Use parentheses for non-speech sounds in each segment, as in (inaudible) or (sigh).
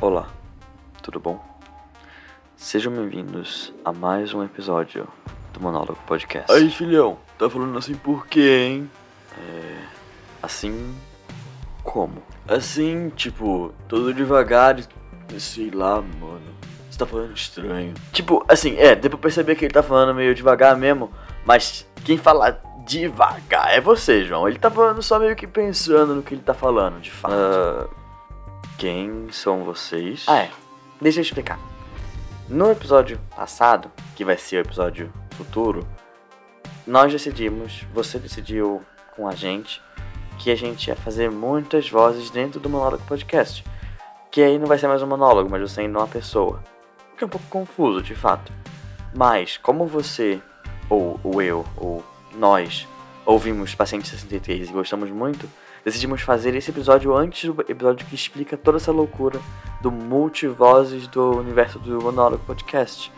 Olá, tudo bom? Sejam bem-vindos a mais um episódio do Monólogo Podcast. Aí, filhão, tá falando assim por quê, hein? É, assim como? Assim, tipo, todo devagar e sei lá, mano. Você tá falando estranho. Tipo, assim, é, deu pra perceber que ele tá falando meio devagar mesmo, mas quem fala devagar é você, João. Ele tá falando só meio que pensando no que ele tá falando, de fato. Ah, quem são vocês? Ah, é. Deixa eu explicar. No episódio passado, que vai ser o episódio futuro, nós decidimos, você decidiu com a gente, que a gente ia fazer muitas vozes dentro do Monólogo Podcast. Que aí não vai ser mais um monólogo, mas você ainda é uma pessoa. O que é um pouco confuso, de fato. Mas, como você, ou, ou eu, ou nós, ouvimos Paciente 63 e gostamos muito, decidimos fazer esse episódio antes do episódio que explica toda essa loucura do multivozes do universo do Monólogo Podcast.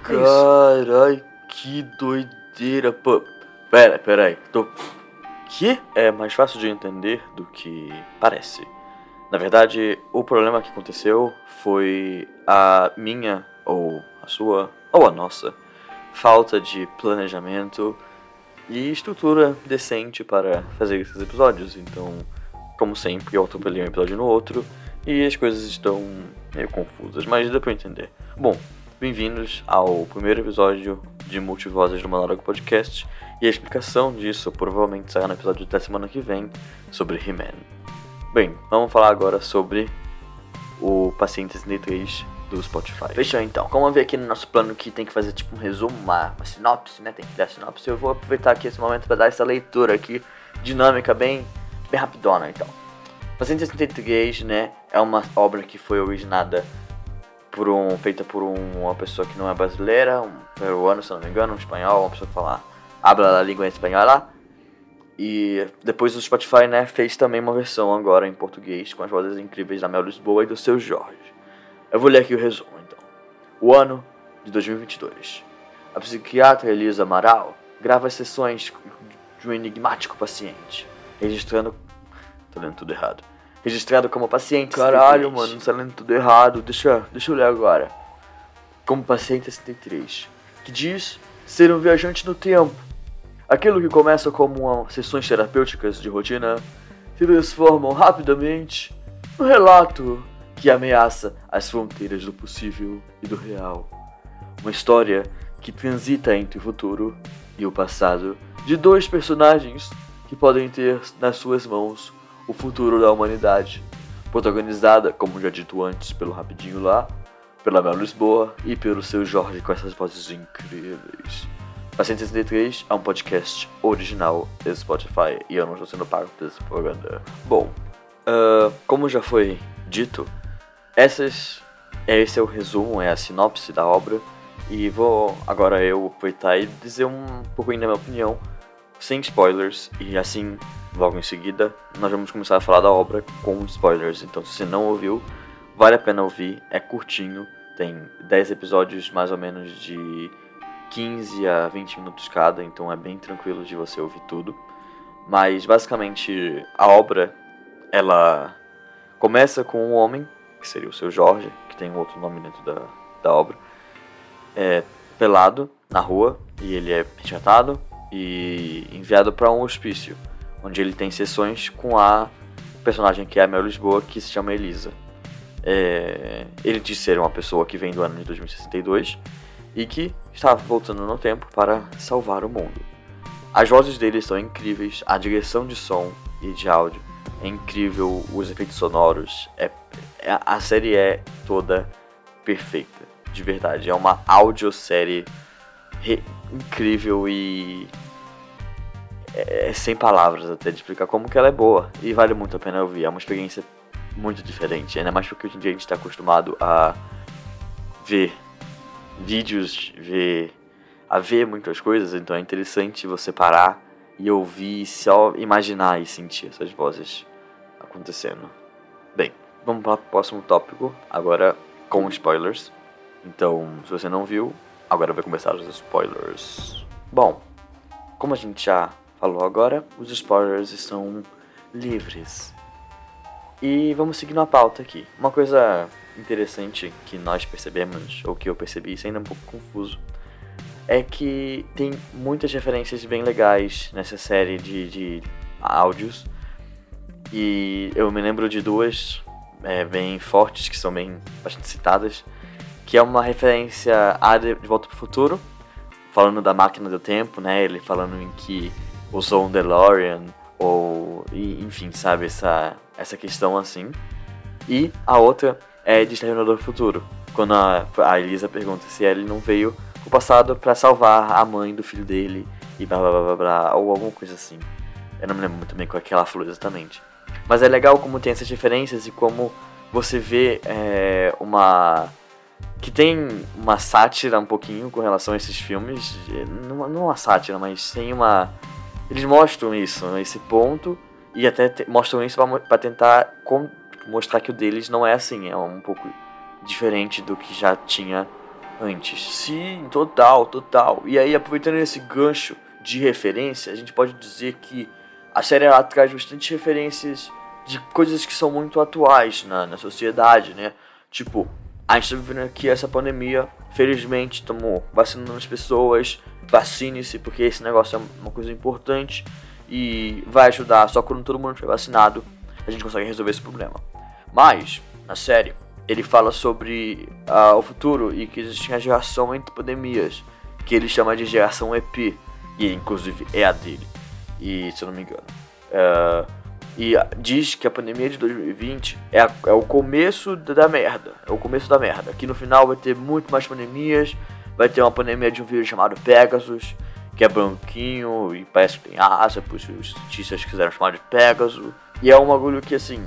É. Carai, que doideira. Pô, pera, pera aí. Tô... que é mais fácil de entender do que parece. Na verdade, o problema que aconteceu foi a minha, ou a sua, ou a nossa, falta de planejamento e estrutura decente para fazer esses episódios. Então, como sempre, eu atropelei um episódio no outro e as coisas estão meio confusas, mas dá pra entender. Bom, bem-vindos ao primeiro episódio de Multivozes do Monólogo Podcast e a explicação disso provavelmente será no episódio da semana que vem sobre He-Man. Bem, vamos falar agora sobre o Paciente 63 do Spotify. Fechou então. Como eu vi aqui no nosso plano que tem que fazer tipo um resumo, uma, uma sinopse, né? Tem que dar sinopse. Eu vou aproveitar aqui esse momento para dar essa leitura aqui, dinâmica, bem, bem rapidona então. Paciente 63, né? É uma obra que foi originada por um, feita por um, uma pessoa que não é brasileira, um peruano, se não me engano, um espanhol, uma pessoa que fala, habla a língua espanhola. E depois o Spotify, né, fez também uma versão agora em português com as vozes incríveis da Mel Lisboa e do seu Jorge. Eu vou ler aqui o resumo, então. O ano de 2022. A psiquiatra Elisa Amaral grava as sessões de um enigmático paciente, registrando. Tô lendo tudo errado. Registrado como paciente. Caralho, 63. mano, tá lendo tudo errado. Deixa, deixa eu ler agora. Como paciente 63, que diz ser um viajante no tempo. Aquilo que começa como uma, sessões terapêuticas de rotina se transformam rapidamente num relato que ameaça as fronteiras do possível e do real. Uma história que transita entre o futuro e o passado de dois personagens que podem ter nas suas mãos o futuro da humanidade. Protagonizada, como já dito antes, pelo Rapidinho lá, pela Mel Lisboa e pelo seu Jorge com essas vozes incríveis. Paciente 63 é um podcast original do Spotify e eu não estou sendo pago por essa propaganda. Bom, ah, como já foi dito, essas, esse é o resumo, é a sinopse da obra. E vou agora eu aproveitar e dizer um pouquinho da minha opinião, sem spoilers. E assim, logo em seguida, nós vamos começar a falar da obra com spoilers. Então, se você não ouviu, vale a pena ouvir. É curtinho, tem 10 episódios mais ou menos de 15 a 20 minutos cada, então é bem tranquilo de você ouvir tudo. Mas basicamente a obra ela começa com um homem, que seria o seu Jorge, que tem um outro nome dentro da, da obra, é pelado na rua e ele é retratado e enviado para um hospício, onde ele tem sessões com a personagem que é a Mel Lisboa, que se chama Elisa. É, ele diz ser uma pessoa que vem do ano de 2062 e que está voltando no tempo para salvar o mundo. As vozes dele são incríveis, a direção de som e de áudio é incrível, os efeitos sonoros, é, é- a série é toda perfeita, de verdade. É uma audiosérie incrível e é, é sem palavras até de explicar como que ela é boa e vale muito a pena ouvir. É uma experiência muito diferente, ainda mais porque hoje em dia a gente está acostumado a ver vídeos, ver a ver muitas coisas, então é interessante você parar e ouvir, só imaginar e sentir essas vozes acontecendo. Bem, vamos para o próximo tópico, agora com spoilers. Então, se você não viu, agora vai começar os spoilers. Bom, como a gente já falou agora, os spoilers estão livres. E vamos seguindo a pauta aqui. Uma coisa interessante que nós percebemos, ou que eu percebi, isso ainda é um pouco confuso, é que tem muitas referências bem legais nessa série de, de áudios. E eu me lembro de duas é, bem fortes, que são bem bastante citadas, que é uma referência a De Volta para o Futuro, falando da máquina do tempo, né? Ele falando em que usou um DeLorean, ou enfim, sabe, essa, essa questão assim. E a outra é de Exterminador do Futuro, quando a, a Elisa pergunta se ele não veio passado para salvar a mãe do filho dele e blá blá blá blá, ou alguma coisa assim. Eu não me lembro muito bem qual é que ela falou exatamente. Mas é legal como tem essas diferenças e como você vê é, uma. que tem uma sátira um pouquinho com relação a esses filmes. Não, não uma sátira, mas tem uma. Eles mostram isso, esse ponto, e até te, mostram isso para tentar com, mostrar que o deles não é assim, é um pouco diferente do que já tinha antes. Sim, total, total. E aí, aproveitando esse gancho de referência, a gente pode dizer que a série ela traz bastante referências de coisas que são muito atuais na, na sociedade, né? Tipo, a gente tá vivendo aqui essa pandemia, felizmente estamos vacinando as pessoas, vacine-se, porque esse negócio é uma coisa importante e vai ajudar. Só quando todo mundo estiver vacinado, a gente consegue resolver esse problema. Mas, na série, ele fala sobre uh, o futuro e que existe uma geração entre pandemias, que ele chama de geração EP, e inclusive é a dele, e se eu não me engano. Uh, e diz que a pandemia de 2020 é, a, é o começo da merda. É o começo da merda. Que no final vai ter muito mais pandemias. Vai ter uma pandemia de um vírus chamado Pegasus, que é branquinho e parece que tem asa, por isso os cientistas quiseram chamar de Pegasus. E é um bagulho que, assim,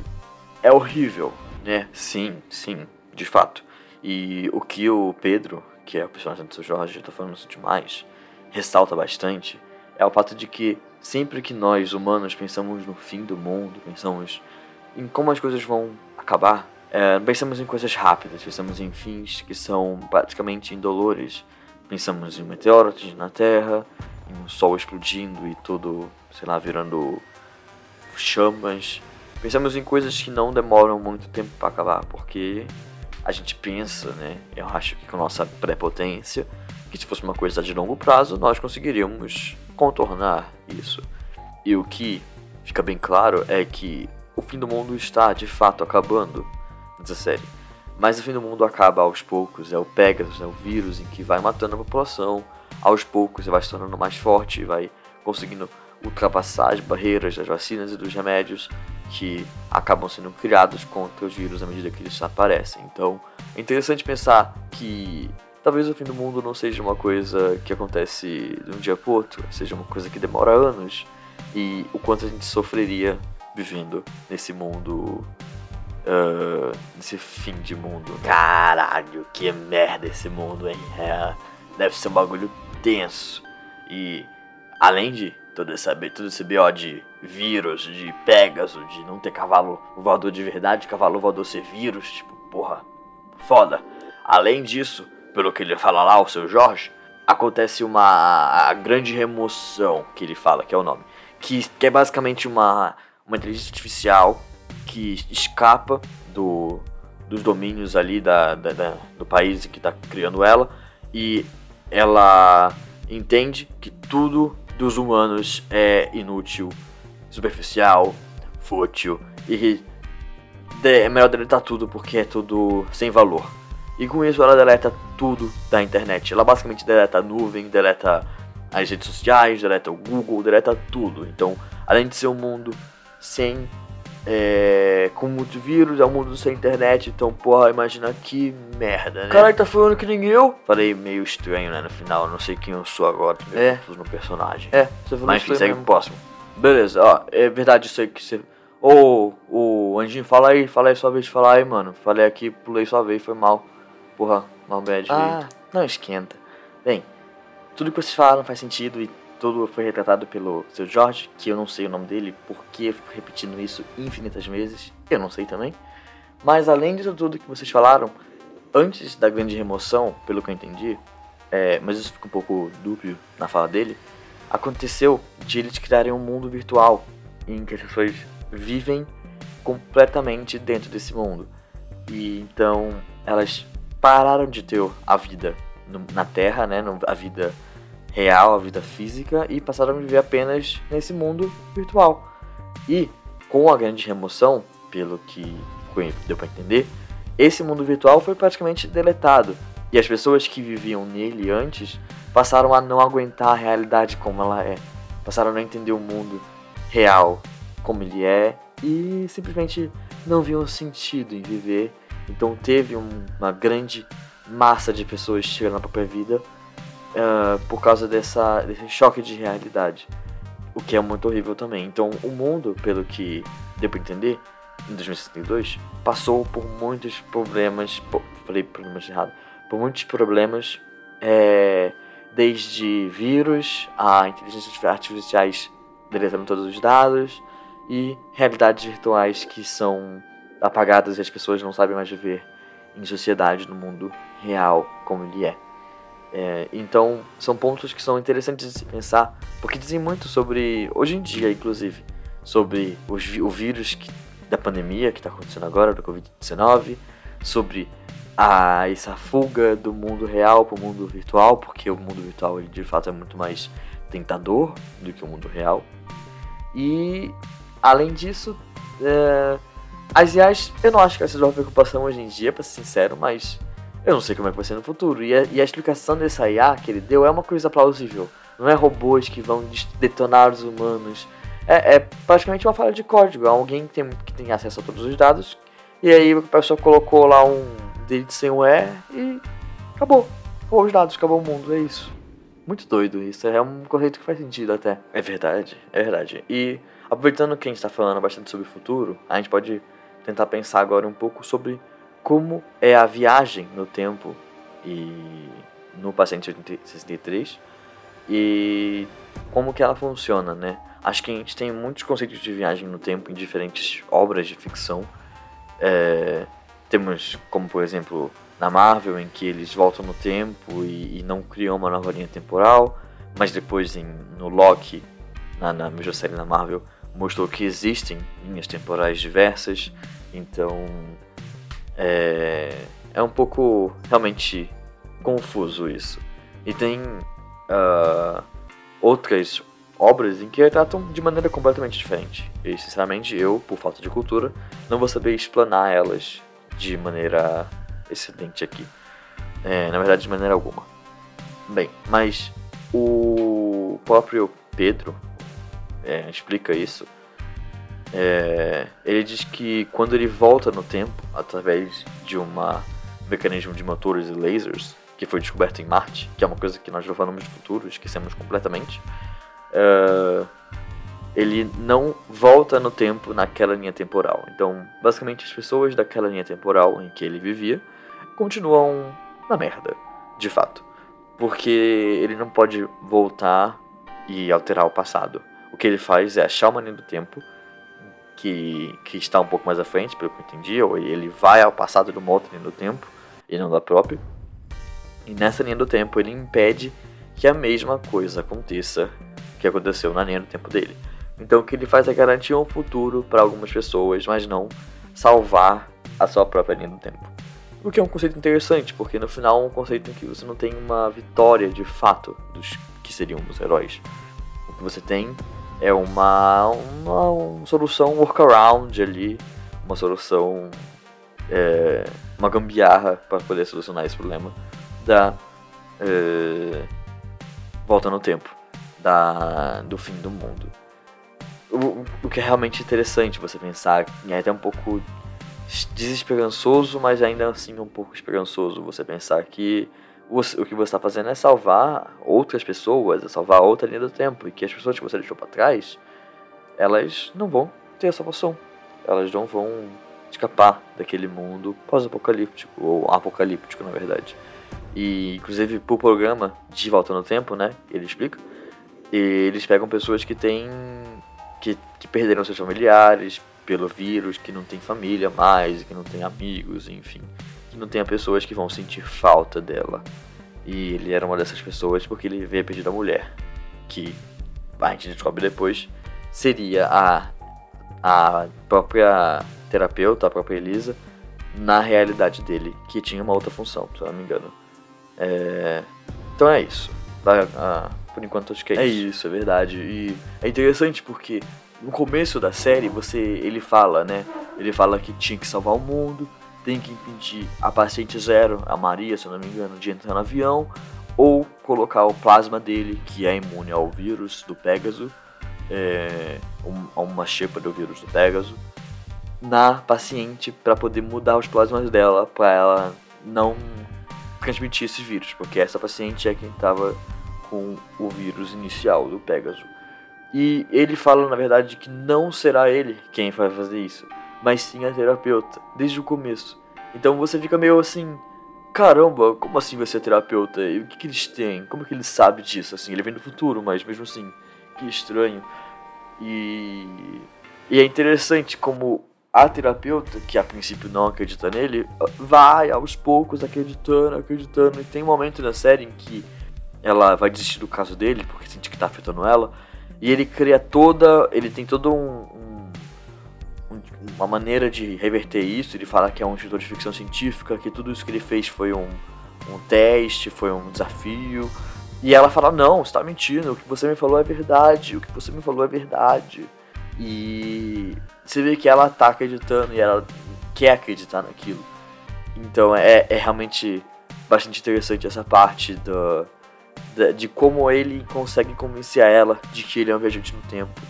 é horrível, né? Sim, sim, de fato. E o que o Pedro, que é o personagem do seu Jorge, eu tô falando isso demais, ressalta bastante, é o fato de que Sempre que nós, humanos, pensamos no fim do mundo, pensamos em como as coisas vão acabar, é, pensamos em coisas rápidas, pensamos em fins que são praticamente indolores. Pensamos em meteoros na Terra, em um sol explodindo e tudo, sei lá, virando chamas. Pensamos em coisas que não demoram muito tempo para acabar, porque a gente pensa, né? Eu acho que com nossa prepotência, que se fosse uma coisa de longo prazo, nós conseguiríamos contornar isso. E o que fica bem claro é que o fim do mundo está de fato acabando nessa série. Mas o fim do mundo acaba aos poucos, é o Pegasus, é o vírus em que vai matando a população, aos poucos vai se tornando mais forte, vai conseguindo ultrapassar as barreiras das vacinas e dos remédios que acabam sendo criados contra os vírus à medida que eles aparecem. Então é interessante pensar que Talvez o fim do mundo não seja uma coisa que acontece de um dia para outro, seja uma coisa que demora anos e o quanto a gente sofreria vivendo nesse mundo. Uh, nesse fim de mundo. Caralho, que merda esse mundo, hein? É, deve ser um bagulho tenso. E além de todo esse, todo esse BO de vírus, de Pegasus, de não ter cavalo voador de verdade, cavalo voador ser vírus, tipo, porra, foda. Além disso, pelo que ele fala lá, o seu Jorge, acontece uma grande remoção, que ele fala, que é o nome. Que, que é basicamente uma, uma inteligência artificial que escapa do, dos domínios ali da, da, da do país que está criando ela e ela entende que tudo dos humanos é inútil, superficial, fútil e é melhor deletar tudo porque é tudo sem valor. E com isso ela deleta tudo da internet. Ela basicamente deleta a nuvem, deleta as redes sociais, deleta o Google, deleta tudo. Então, além de ser um mundo sem. É, com muito vírus, é um mundo sem internet, então, porra, imagina que merda, né? Caralho, tá falando que nem eu? Falei meio estranho, né, no final, não sei quem eu sou agora, é. no personagem. É, você falou Mas enfim, segue pro próximo. Beleza, ó, é verdade isso aí que você... Ô, o Anjinho, fala aí, fala aí sua vez de falar aí, mano. Falei aqui, pulei sua vez, foi mal. Porra, mal bad. Ah, não esquenta. Bem, tudo que vocês falaram faz sentido e tudo foi retratado pelo seu Jorge, que eu não sei o nome dele, porque eu fico repetindo isso infinitas vezes, eu não sei também. Mas além disso tudo que vocês falaram, antes da grande remoção, pelo que eu entendi, é, mas isso fica um pouco dúbio na fala dele, aconteceu de eles criarem um mundo virtual em que as pessoas vivem completamente dentro desse mundo. E então elas pararam de ter a vida na Terra, né, a vida real, a vida física, e passaram a viver apenas nesse mundo virtual. E com a grande remoção, pelo que deu para entender, esse mundo virtual foi praticamente deletado. E as pessoas que viviam nele antes passaram a não aguentar a realidade como ela é. Passaram a não entender o mundo real como ele é e simplesmente não viam sentido em viver. Então teve um, uma grande massa de pessoas tirando a própria vida uh, por causa dessa, desse choque de realidade. O que é muito horrível também. Então o mundo, pelo que deu para entender, em 2062, passou por muitos problemas. Por, falei problemas errado. Por muitos problemas. É, desde vírus a inteligências artificiais deletando todos os dados e realidades virtuais que são apagadas e as pessoas não sabem mais viver em sociedade no mundo real como ele é. é. então são pontos que são interessantes de pensar porque dizem muito sobre hoje em dia inclusive sobre os, o vírus que, da pandemia que está acontecendo agora do covid-19 sobre a essa fuga do mundo real para o mundo virtual porque o mundo virtual ele de fato é muito mais tentador do que o mundo real e além disso, é, as IAs, eu não acho que essa seja uma preocupação hoje em dia, para ser sincero, mas eu não sei como é que vai ser no futuro. E a, e a explicação dessa IA que ele deu é uma coisa plausível. Não é robôs que vão detonar os humanos. É, é praticamente uma falha de código. É alguém que tem, que tem acesso a todos os dados. E aí a pessoa colocou lá um delete sem o E e acabou. Acabou os dados, acabou o mundo, é isso. Muito doido isso, é um conceito que faz sentido até. É verdade, é verdade. E aproveitando que a gente está falando bastante sobre o futuro, a gente pode tentar pensar agora um pouco sobre como é a viagem no tempo e no paciente 63 e como que ela funciona, né? Acho que a gente tem muitos conceitos de viagem no tempo em diferentes obras de ficção. É, temos como, por exemplo, na Marvel, em que eles voltam no tempo e, e não criam uma nova linha temporal, mas depois em, no Loki, na, na mesma série na Marvel, mostrou que existem linhas temporais diversas, então é, é um pouco realmente confuso isso. E tem uh, outras obras em que tratam de maneira completamente diferente. E sinceramente eu, por falta de cultura, não vou saber explanar elas de maneira excelente aqui. É, na verdade, de maneira alguma. Bem, mas o próprio Pedro é, explica isso. É, ele diz que quando ele volta no tempo, através de um mecanismo de motores e lasers, que foi descoberto em Marte, que é uma coisa que nós já falamos de futuro, esquecemos completamente, é, ele não volta no tempo naquela linha temporal. Então, basicamente, as pessoas daquela linha temporal em que ele vivia continuam na merda, de fato. Porque ele não pode voltar e alterar o passado. O que ele faz é achar uma linha do tempo que, que está um pouco mais à frente, pelo que eu entendi, ou ele vai ao passado de uma outra linha do tempo e não da própria. E nessa linha do tempo ele impede que a mesma coisa aconteça que aconteceu na linha do tempo dele. Então o que ele faz é garantir um futuro para algumas pessoas, mas não salvar a sua própria linha do tempo. O que é um conceito interessante, porque no final é um conceito em que você não tem uma vitória de fato dos que seriam os heróis. O que você tem é uma, uma, uma solução workaround ali, uma solução, é, uma gambiarra para poder solucionar esse problema da é, volta no tempo, da, do fim do mundo. O, que é realmente interessante você pensar, e é até um pouco desesperançoso, mas ainda assim um pouco esperançoso você pensar que o, o que você está fazendo é salvar outras pessoas, é salvar outra linha do tempo, e que as pessoas que você deixou para trás, elas não vão ter a salvação. Elas não vão escapar daquele mundo pós-apocalíptico, ou apocalíptico, na verdade. E, inclusive, pro programa de Volta no Tempo, né, ele explica, eles pegam pessoas que têm... que, que perderam seus familiares, pelo vírus, que não tem família mais, que não tem amigos, enfim, que não tenha pessoas que vão sentir falta dela. E ele era uma dessas pessoas porque ele veio perdido a mulher, que a gente descobre depois seria a a própria terapeuta, a própria Elisa, na realidade dele, que tinha uma outra função, se eu não me engano. É... Então é isso. Ah, por enquanto acho que é, é isso. É isso, é verdade. E é interessante porque no começo da série você ele fala, né? Ele fala que tinha que salvar o mundo, tem que impedir a paciente zero, a Maria, se eu não me engano, de entrar no avião, ou colocar o plasma dele, que é imune ao vírus do Pégaso, é, um, uma chepa do vírus do Pégaso, na paciente para poder mudar os plasmas dela para ela não transmitir esse vírus, porque essa paciente é quem estava com o vírus inicial do Pégaso. E ele fala, na verdade, que não será ele quem vai fazer isso, mas sim a terapeuta, desde o começo. Então você fica meio assim, caramba, como assim vai ser terapeuta? E o que, que eles têm? Como que ele sabe disso? Assim, ele vem do futuro, mas mesmo assim, que estranho. E, e é interessante como a terapeuta, que a princípio não acredita nele, vai aos poucos acreditando, acreditando. E tem um momento na série em que ela vai desistir do caso dele, porque sente que tá afetando ela. E ele cria toda. Ele tem todo um, um, uma maneira de reverter isso. Ele fala que é um escritor de ficção científica, que tudo isso que ele fez foi um, um teste, foi um desafio. E ela fala: Não, você tá mentindo, o que você me falou é verdade, o que você me falou é verdade. E você vê que ela tá acreditando e ela quer acreditar naquilo. Então é, é realmente bastante interessante essa parte do, de, de como ele consegue convencer ela de que ele é um viajante no tempo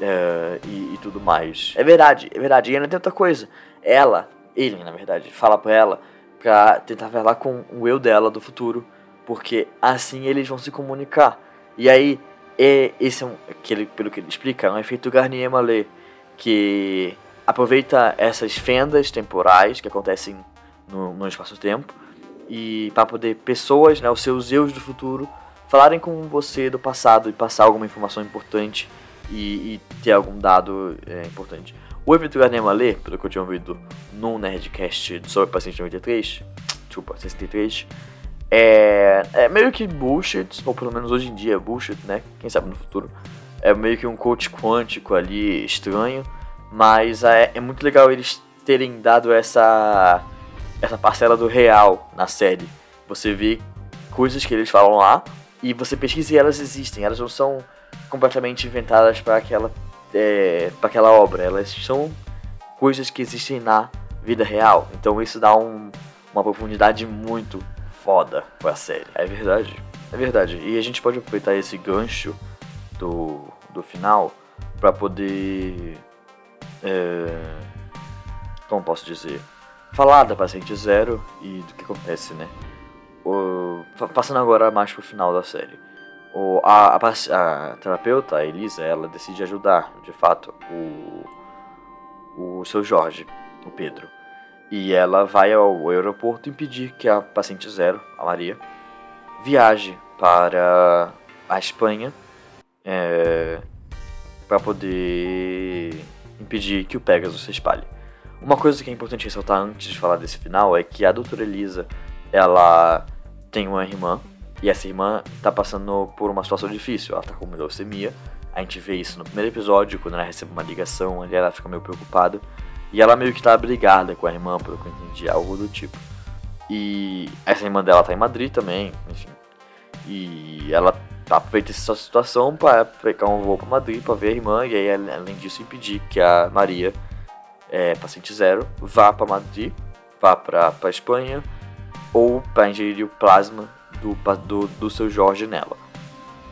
é, e, e, tudo mais. É verdade, é verdade. E ainda tem outra coisa. Ela, ele na verdade, fala pra ela pra tentar falar com o eu dela do futuro, porque assim eles vão se comunicar. E aí e esse é um, que ele, pelo que ele explica, é um efeito Garnier-Mallet, que aproveita essas fendas temporais que acontecem no, no espaço-tempo e para poder pessoas, né, os seus eus do futuro, falarem com você do passado e passar alguma informação importante e, e ter algum dado é, importante. O efeito Garnier-Mallet, pelo que eu tinha ouvido no Nerdcast sobre Paciente 93, desculpa, 63, é, é meio que bullshit, ou pelo menos hoje em dia é bullshit, né? Quem sabe no futuro. É meio que um coach quântico ali estranho, mas é, é muito legal eles terem dado essa essa parcela do real na série. Você vê coisas que eles falam lá e você pesquisa e elas existem. Elas não são completamente inventadas para aquela é, para aquela obra. Elas são coisas que existem na vida real. Então isso dá um, uma profundidade muito foda pra série. É verdade. É verdade. E a gente pode aproveitar esse gancho do, do final para poder. É, como posso dizer? Falar da paciente zero e do que acontece, né? O, passando agora mais pro final da série. O, a, a, a, terapeuta, a Elisa, ela decide ajudar, de fato, o, o seu Jorge, o Pedro. E ela vai ao aeroporto impedir que a paciente zero, a Maria, viaje para a Espanha é, para poder impedir que o Pegasus se espalhe. Uma coisa que é importante ressaltar antes de falar desse final é que a doutora Elisa, ela tem uma irmã, e essa irmã está passando por uma situação difícil, ela está com leucemia, a gente vê isso no primeiro episódio, quando ela recebe uma ligação, ali ela fica meio preocupada, e ela meio que tá brigada com a irmã, pelo que eu entendi, algo do tipo. E essa irmã dela tá em Madrid também, enfim. E ela aproveita essa situação para pegar um voo para Madrid para ver a irmã e aí além disso impedir que a Maria, é, paciente zero, vá para Madrid, vá para a Espanha ou para ingerir o plasma do, do, do seu Jorge nela.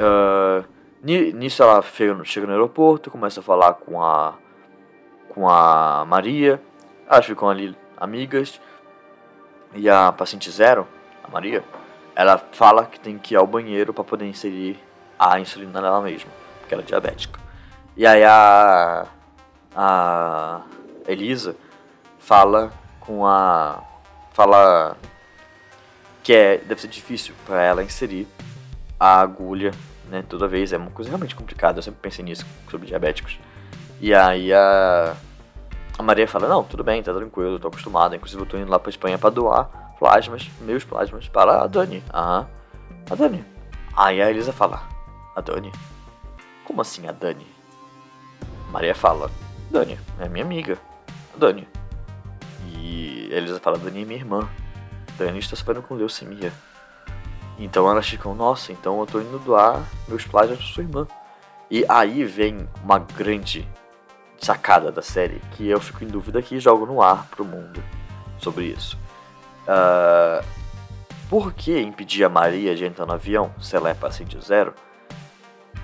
Uh, nisso ela chega no aeroporto, começa a falar com a com a Maria, elas ficam ali amigas. E a paciente zero, a Maria, ela fala que tem que ir ao banheiro para poder inserir a insulina nela mesma, porque ela é diabética. E aí a a Elisa fala com a fala que é deve ser difícil para ela inserir a agulha, né, toda vez é uma coisa realmente complicada. Eu sempre pensei nisso sobre diabéticos. E aí a, a Maria fala, não, tudo bem, tá tranquilo, tô acostumada. Inclusive eu tô indo lá pra Espanha pra doar plasmas, meus plasmas, para a Dani. Aham. A Dani. Aí a Elisa fala, a Dani? Como assim a Dani? Maria fala, Dani, é minha amiga. Dani. E Elisa fala, Dani é minha irmã. Dani está sofrendo com leucemia. Então elas ficam, nossa, então eu tô indo doar meus plágios pra sua irmã. E aí vem uma grande sacada da série que eu fico em dúvida aqui e jogo no ar pro mundo sobre isso. Uh, por que impedir a Maria de entrar no avião se ela é paciente zero?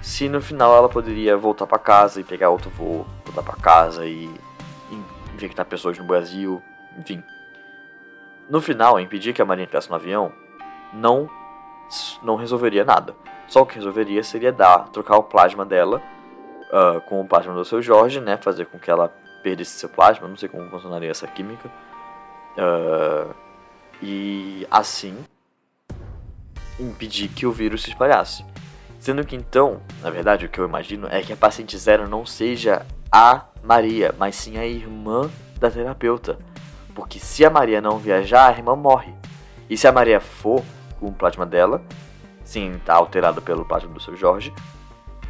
Se no final ela poderia voltar para casa e pegar outro voo, voltar para casa e infectar pessoas no Brasil, enfim. No final, impedir que a Maria entrasse no avião não não resolveria nada. Só o que resolveria seria dar, trocar o plasma dela uh, com o plasma do seu Jorge, né? Fazer com que ela perdesse seu plasma. Não sei como funcionaria essa química. Uh, e assim impedir que o vírus se espalhasse. Sendo que então, na verdade, o que eu imagino é que a paciente zero não seja a Maria, mas sim a irmã da terapeuta. Porque se a Maria não viajar, a irmã morre. E se a Maria for com o plasma dela, sim, tá alterado pelo plasma do seu Jorge,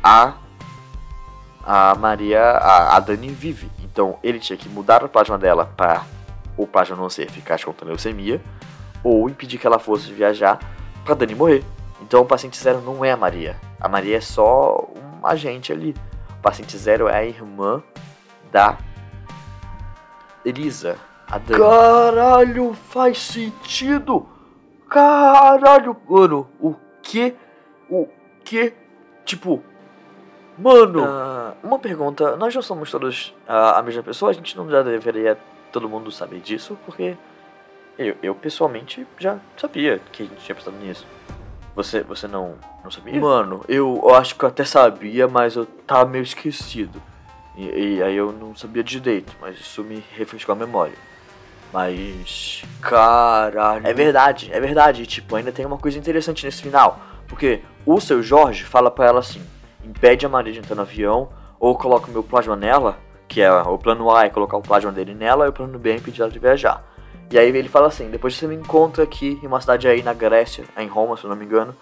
a a Maria, a, a Dani vive. Então ele tinha que mudar o plasma dela para o plasma não ser eficaz contra a leucemia, ou impedir que ela fosse viajar para Dani morrer. Então o paciente zero não é a Maria. A Maria é só um agente ali. O paciente zero é a irmã da Elisa. A Dani. Caralho, faz sentido! Caralho, mano, o que? O que? Tipo, mano. Uh, uma pergunta: nós já somos todos uh, a mesma pessoa? A gente não já deveria todo mundo saber disso? Porque eu, eu pessoalmente já sabia que a gente tinha pensado nisso. Você, você não, não sabia? Mano, eu, eu acho que eu até sabia, mas eu tava meio esquecido. E, e aí eu não sabia direito, mas isso me refrescou a memória. Mas. Caralho. É verdade, é verdade. Tipo, ainda tem uma coisa interessante nesse final. Porque o seu Jorge fala para ela assim: impede a Maria de entrar no avião, ou coloca o meu plasma nela, que é o plano A é colocar o plasma dele nela, e o plano B é impedir ela de viajar. E aí ele fala assim: depois você me encontra aqui em uma cidade aí na Grécia, em Roma, se eu não me engano,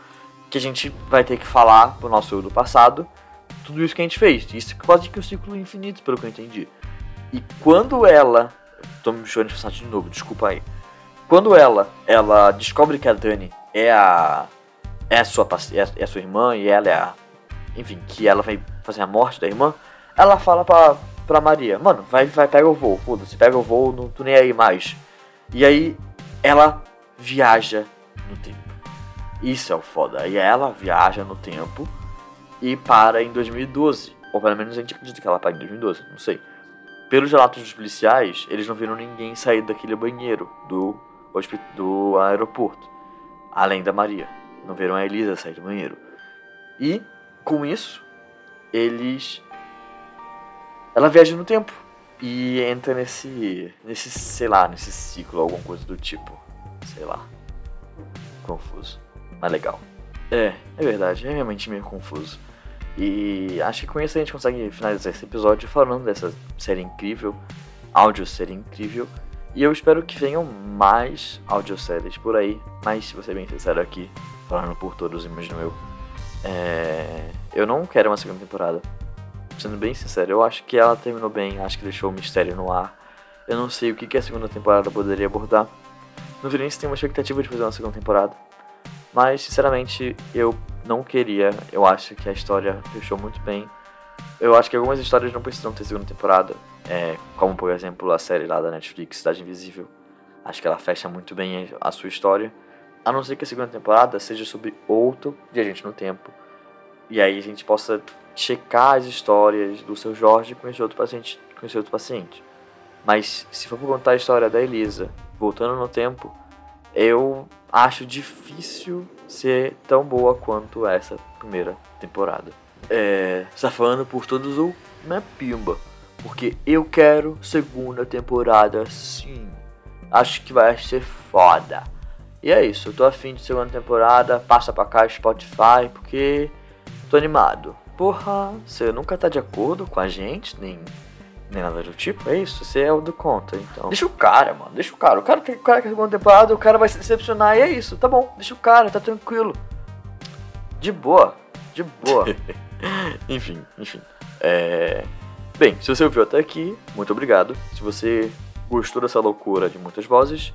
que a gente vai ter que falar pro nosso eu do passado tudo isso que a gente fez. Isso é quase que um ciclo infinito, pelo que eu entendi. E quando ela Tô me chorando de de novo, desculpa aí. Quando ela, ela descobre que a Dani é a é a sua é, a sua irmã e ela é a enfim, que ela vai fazer a morte da irmã, ela fala pra, pra Maria, mano, vai, vai, pega o voo, foda-se, pega o voo, não tô nem aí mais. E aí ela viaja no tempo. Isso é o foda. E ela viaja no tempo e para em 2012. Ou pelo menos a gente acredita que ela para em 2012, não sei. Pelos relatos dos policiais, eles não viram ninguém sair daquele banheiro do, do aeroporto, além da Maria. Não viram a Elisa sair do banheiro. E, com isso, eles. Ela viaja no tempo e entra nesse. nesse, sei lá, nesse ciclo, alguma coisa do tipo. Sei lá. Confuso. Mas legal. É, é verdade, é realmente meio confuso. E acho que com isso a gente consegue finalizar esse episódio falando dessa série incrível, áudio série incrível. E eu espero que venham mais audioséries por aí, mas se você é bem sincero aqui, falando por todos, imagino eu, é... eu não quero uma segunda temporada. Sendo bem sincero, eu acho que ela terminou bem, acho que deixou o mistério no ar. Eu não sei o que, que a segunda temporada poderia abordar. No Vinícius tem uma expectativa de fazer uma segunda temporada. Mas, sinceramente, eu não queria. Eu acho que a história fechou muito bem. Eu acho que algumas histórias não precisam ter segunda temporada. É, como, por exemplo, a série lá da Netflix, Cidade Invisível. Acho que ela fecha muito bem a sua história. A não ser que a segunda temporada seja sobre outro viajante no tempo. E aí a gente possa checar as histórias do seu Jorge com esse outro paciente. Com esse outro paciente. Mas se for contar a história da Elisa voltando no tempo, eu acho difícil ser tão boa quanto essa primeira temporada. É, safando por todos o minha pimba. Porque eu quero segunda temporada sim. Acho que vai ser foda. E é isso, eu tô afim de segunda temporada. Passa pra cá Spotify, porque tô animado. Porra, você nunca tá de acordo com a gente, nem nem nada do tipo, é isso, você é o do conta, então. Deixa o cara, mano, deixa o cara. O cara, o cara que segunda temporada, o cara vai se decepcionar e é isso, tá bom, deixa o cara, tá tranquilo. De boa, de boa. (laughs) enfim, enfim. É... Bem, se você ouviu até aqui, muito obrigado. Se você gostou dessa loucura de muitas vozes,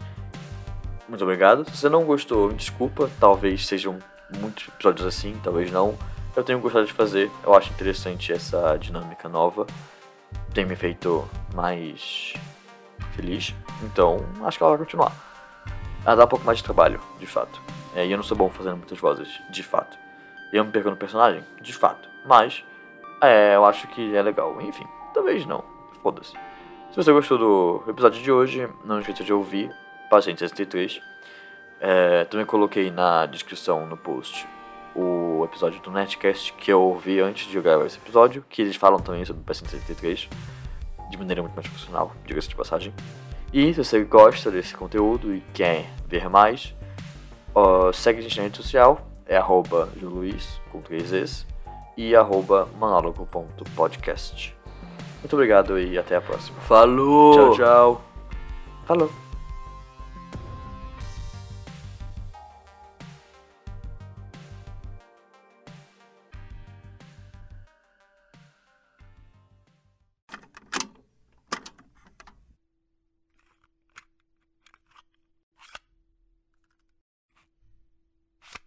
muito obrigado. Se você não gostou, me desculpa. Talvez sejam muitos episódios assim, talvez não. Eu tenho gostado de fazer. Eu acho interessante essa dinâmica nova. Tem me feito mais feliz. Então, acho que ela vai continuar. Ela dá um pouco mais de trabalho, de fato. É, e eu não sou bom fazendo muitas vozes, de fato. Eu me perco no personagem, de fato. Mas, é, eu acho que é legal. Enfim, talvez não. Foda-se. Se você gostou do episódio de hoje, não esqueça de ouvir Paciente 63. É, também coloquei na descrição, no post, o episódio do Netcast que eu ouvi antes de gravar esse episódio, que eles falam também sobre o Paciente 63, de maneira muito mais funcional, diga-se de passagem. E se você gosta desse conteúdo e quer ver mais, uh, segue a gente na rede social, é arroba Luiz, com três Es, e arroba monólogo.podcast. Muito obrigado e até a próxima. Falou! Tchau, tchau. Falou!